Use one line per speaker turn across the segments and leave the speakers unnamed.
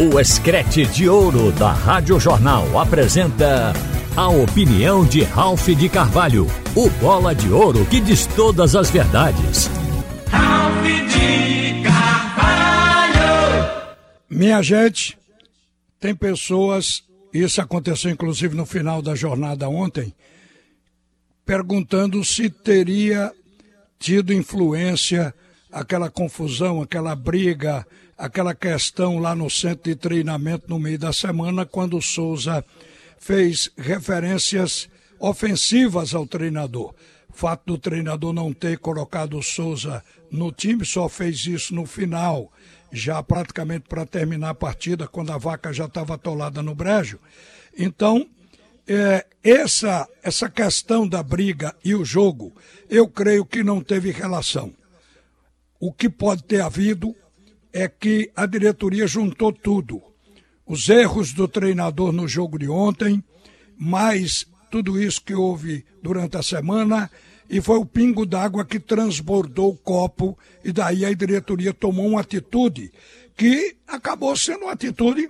O Escrete de Ouro da Rádio Jornal apresenta a opinião de Ralph de Carvalho, o bola de ouro que diz todas as verdades.
Ralph de Carvalho!
Minha gente, tem pessoas, isso aconteceu inclusive no final da jornada ontem, perguntando se teria tido influência aquela confusão, aquela briga aquela questão lá no centro de treinamento no meio da semana, quando o Souza fez referências ofensivas ao treinador. O fato do treinador não ter colocado o Souza no time, só fez isso no final, já praticamente para terminar a partida, quando a vaca já estava atolada no brejo. Então, é, essa, essa questão da briga e o jogo, eu creio que não teve relação. O que pode ter havido é que a diretoria juntou tudo. Os erros do treinador no jogo de ontem, mais tudo isso que houve durante a semana, e foi o pingo d'água que transbordou o copo, e daí a diretoria tomou uma atitude que acabou sendo uma atitude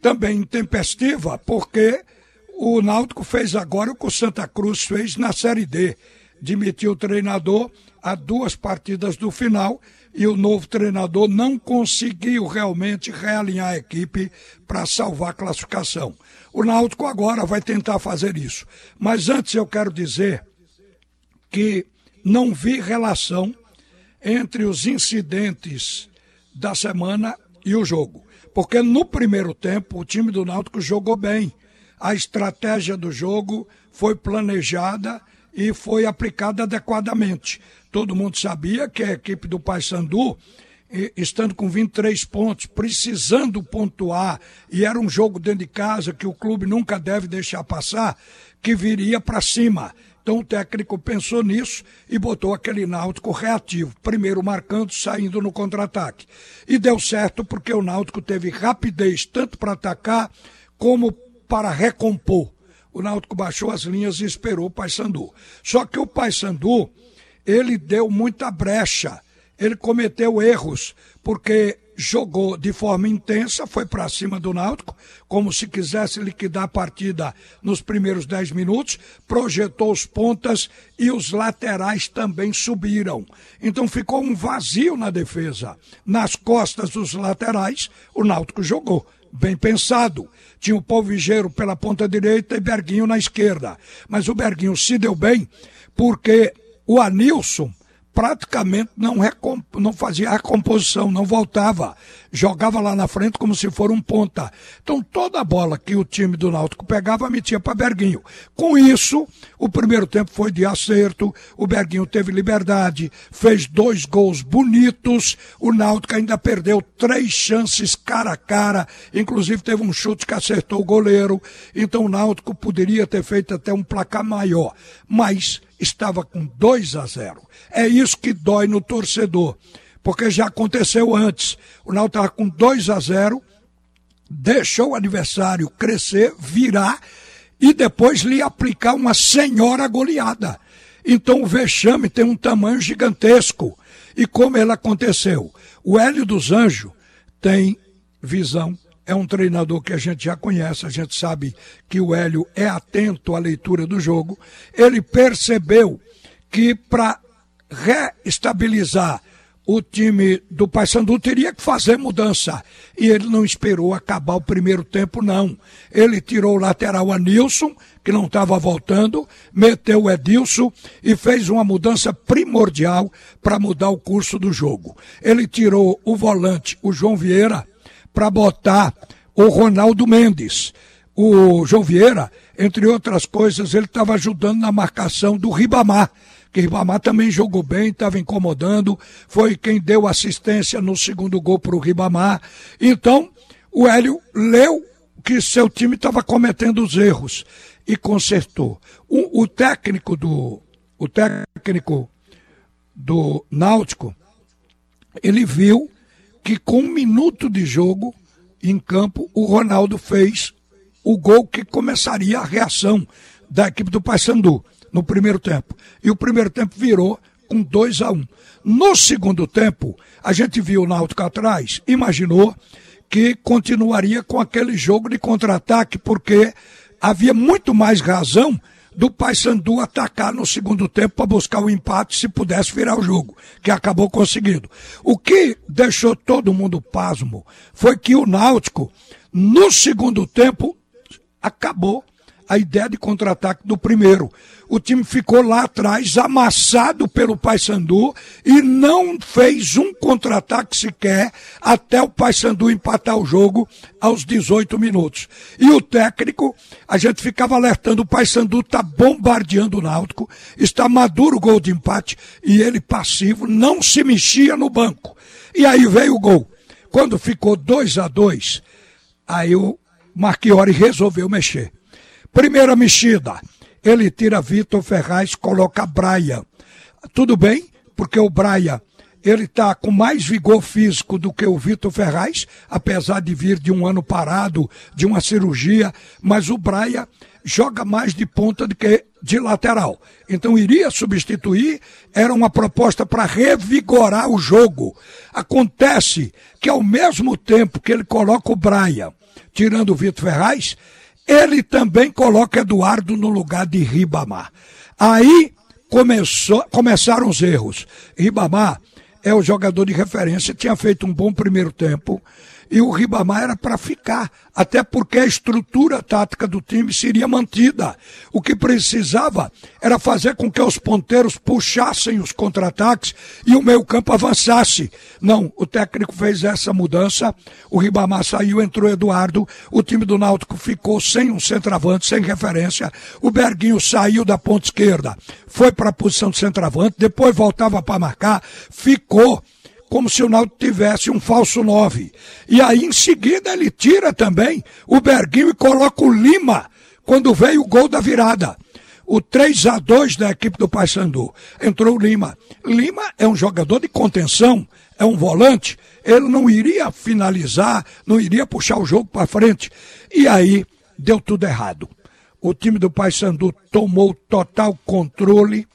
também intempestiva, porque o Náutico fez agora o que o Santa Cruz fez na Série D. Demitiu o treinador a duas partidas do final e o novo treinador não conseguiu realmente realinhar a equipe para salvar a classificação. O Náutico agora vai tentar fazer isso. Mas antes eu quero dizer que não vi relação entre os incidentes da semana e o jogo. Porque no primeiro tempo o time do Náutico jogou bem. A estratégia do jogo foi planejada e foi aplicada adequadamente. Todo mundo sabia que a equipe do Paysandu, estando com 23 pontos, precisando pontuar, e era um jogo dentro de casa que o clube nunca deve deixar passar, que viria para cima. Então o técnico pensou nisso e botou aquele Náutico reativo, primeiro marcando, saindo no contra-ataque. E deu certo porque o Náutico teve rapidez tanto para atacar como para recompor o Náutico baixou as linhas e esperou o Paysandu. Só que o Paysandu, ele deu muita brecha, ele cometeu erros, porque jogou de forma intensa, foi para cima do Náutico, como se quisesse liquidar a partida nos primeiros 10 minutos, projetou os pontas e os laterais também subiram. Então ficou um vazio na defesa. Nas costas dos laterais, o Náutico jogou bem pensado. Tinha o Paulo Vigeiro pela ponta direita e Berguinho na esquerda. Mas o Berguinho se deu bem porque o Anilson praticamente não, não fazia a recomposição, não voltava. Jogava lá na frente como se for um ponta. Então toda a bola que o time do Náutico pegava, metia para Berguinho. Com isso, o primeiro tempo foi de acerto, o Berguinho teve liberdade, fez dois gols bonitos, o Náutico ainda perdeu três chances cara a cara, inclusive teve um chute que acertou o goleiro, então o Náutico poderia ter feito até um placar maior. Mas estava com 2 a 0. É isso que dói no torcedor, porque já aconteceu antes. O Náutico estava com 2 a 0, deixou o adversário crescer, virar e depois lhe aplicar uma senhora goleada. Então o vexame tem um tamanho gigantesco. E como ele aconteceu? O Hélio dos Anjos tem visão é um treinador que a gente já conhece, a gente sabe que o Hélio é atento à leitura do jogo. Ele percebeu que para reestabilizar o time do Paysandu teria que fazer mudança. E ele não esperou acabar o primeiro tempo, não. Ele tirou o lateral Anilson, que não estava voltando, meteu o Edilson e fez uma mudança primordial para mudar o curso do jogo. Ele tirou o volante, o João Vieira, para botar o Ronaldo Mendes. O João Vieira, entre outras coisas, ele estava ajudando na marcação do Ribamar, que Ribamar também jogou bem, estava incomodando, foi quem deu assistência no segundo gol para o Ribamar. Então, o Hélio leu que seu time estava cometendo os erros e consertou. O, o técnico do o técnico do Náutico, ele viu que com um minuto de jogo em campo, o Ronaldo fez o gol que começaria a reação da equipe do Paysandu no primeiro tempo. E o primeiro tempo virou com 2 a 1 um. No segundo tempo, a gente viu o Náutico atrás, imaginou que continuaria com aquele jogo de contra-ataque, porque havia muito mais razão do Paysandu atacar no segundo tempo para buscar o empate se pudesse virar o jogo, que acabou conseguindo. O que deixou todo mundo pasmo foi que o Náutico, no segundo tempo, acabou a ideia de contra-ataque do primeiro. O time ficou lá atrás, amassado pelo Paysandu e não fez um contra-ataque sequer até o Paysandu empatar o jogo aos 18 minutos. E o técnico, a gente ficava alertando, o Paysandu está bombardeando o Náutico, está maduro o gol de empate e ele passivo, não se mexia no banco. E aí veio o gol. Quando ficou 2 a 2 aí o Marchiori resolveu mexer. Primeira mexida, ele tira Vitor Ferraz, coloca Braia. Tudo bem, porque o Braia ele está com mais vigor físico do que o Vitor Ferraz, apesar de vir de um ano parado, de uma cirurgia, mas o Braia joga mais de ponta do que de lateral. Então iria substituir, era uma proposta para revigorar o jogo. Acontece que ao mesmo tempo que ele coloca o Braia, tirando o Vitor Ferraz, ele também coloca Eduardo no lugar de Ribamar. Aí começou, começaram os erros. Ribamar é o jogador de referência, tinha feito um bom primeiro tempo, e o Ribamar era para ficar, até porque a estrutura tática do time seria mantida. O que precisava era fazer com que os ponteiros puxassem os contra-ataques e o meio-campo avançasse. Não, o técnico fez essa mudança, o Ribamar saiu, entrou Eduardo, o time do Náutico ficou sem um centroavante, sem referência. O Berguinho saiu da ponta esquerda, foi para a posição de centroavante, depois voltava para marcar, ficou como se o Náutico tivesse um falso 9. E aí em seguida ele tira também o Berguinho e coloca o Lima quando veio o gol da virada. O 3 a 2 da equipe do Paysandu. Entrou o Lima. Lima é um jogador de contenção, é um volante. Ele não iria finalizar, não iria puxar o jogo para frente. E aí deu tudo errado. O time do Paysandu tomou total controle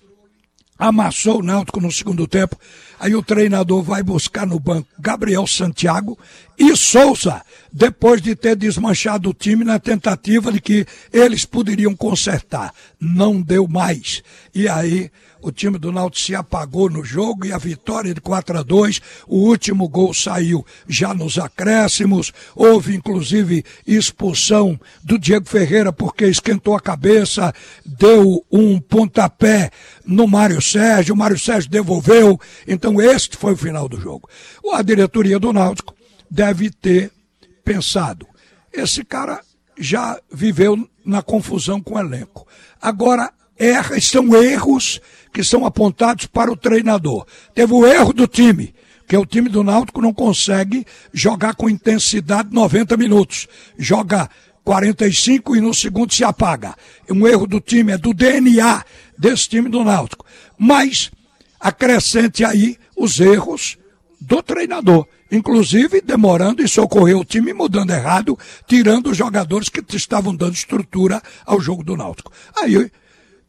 amassou o Náutico no segundo tempo. Aí o treinador vai buscar no banco Gabriel Santiago e Souza, depois de ter desmanchado o time na tentativa de que eles poderiam consertar. Não deu mais. E aí o time do Náutico se apagou no jogo e a vitória de 4 a 2, o último gol saiu já nos acréscimos, houve inclusive expulsão do Diego Ferreira porque esquentou a cabeça, deu um pontapé no Mário Sérgio, o Mário Sérgio devolveu, então este foi o final do jogo. A diretoria do Náutico deve ter pensado, esse cara já viveu na confusão com o elenco. Agora erra, são erros que são apontados para o treinador. Teve o erro do time, que é o time do Náutico não consegue jogar com intensidade 90 minutos. Joga 45 e no segundo se apaga. Um erro do time, é do DNA desse time do Náutico. Mas acrescente aí os erros do treinador. Inclusive demorando em socorrer o time, mudando errado, tirando os jogadores que estavam dando estrutura ao jogo do Náutico. Aí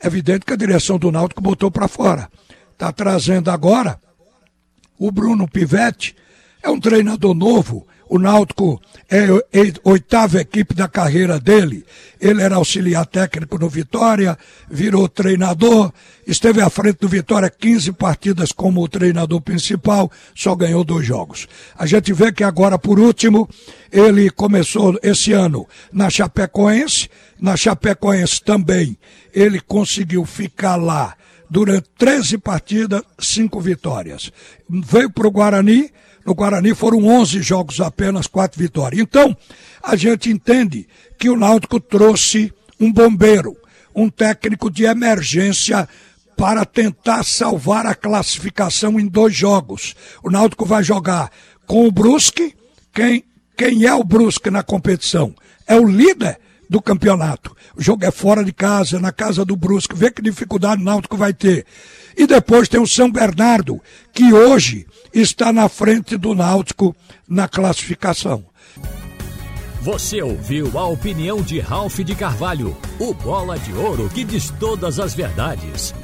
é evidente que a direção do Náutico botou para fora. Está trazendo agora o Bruno Pivetti, é um treinador novo. O Náutico é a oitava equipe da carreira dele. Ele era auxiliar técnico no Vitória, virou treinador, esteve à frente do Vitória 15 partidas como treinador principal, só ganhou dois jogos. A gente vê que agora, por último, ele começou esse ano na Chapecoense, na Chapecoense também ele conseguiu ficar lá durante 13 partidas, 5 vitórias. Veio para o Guarani, no Guarani foram 11 jogos apenas, 4 vitórias. Então, a gente entende que o Náutico trouxe um bombeiro, um técnico de emergência para tentar salvar a classificação em dois jogos. O Náutico vai jogar com o Brusque. Quem, quem é o Brusque na competição? É o líder do campeonato. O jogo é fora de casa, na casa do Brusque. Vê que dificuldade o Náutico vai ter. E depois tem o São Bernardo, que hoje está na frente do Náutico na classificação.
Você ouviu a opinião de Ralph de Carvalho, o bola de ouro que diz todas as verdades.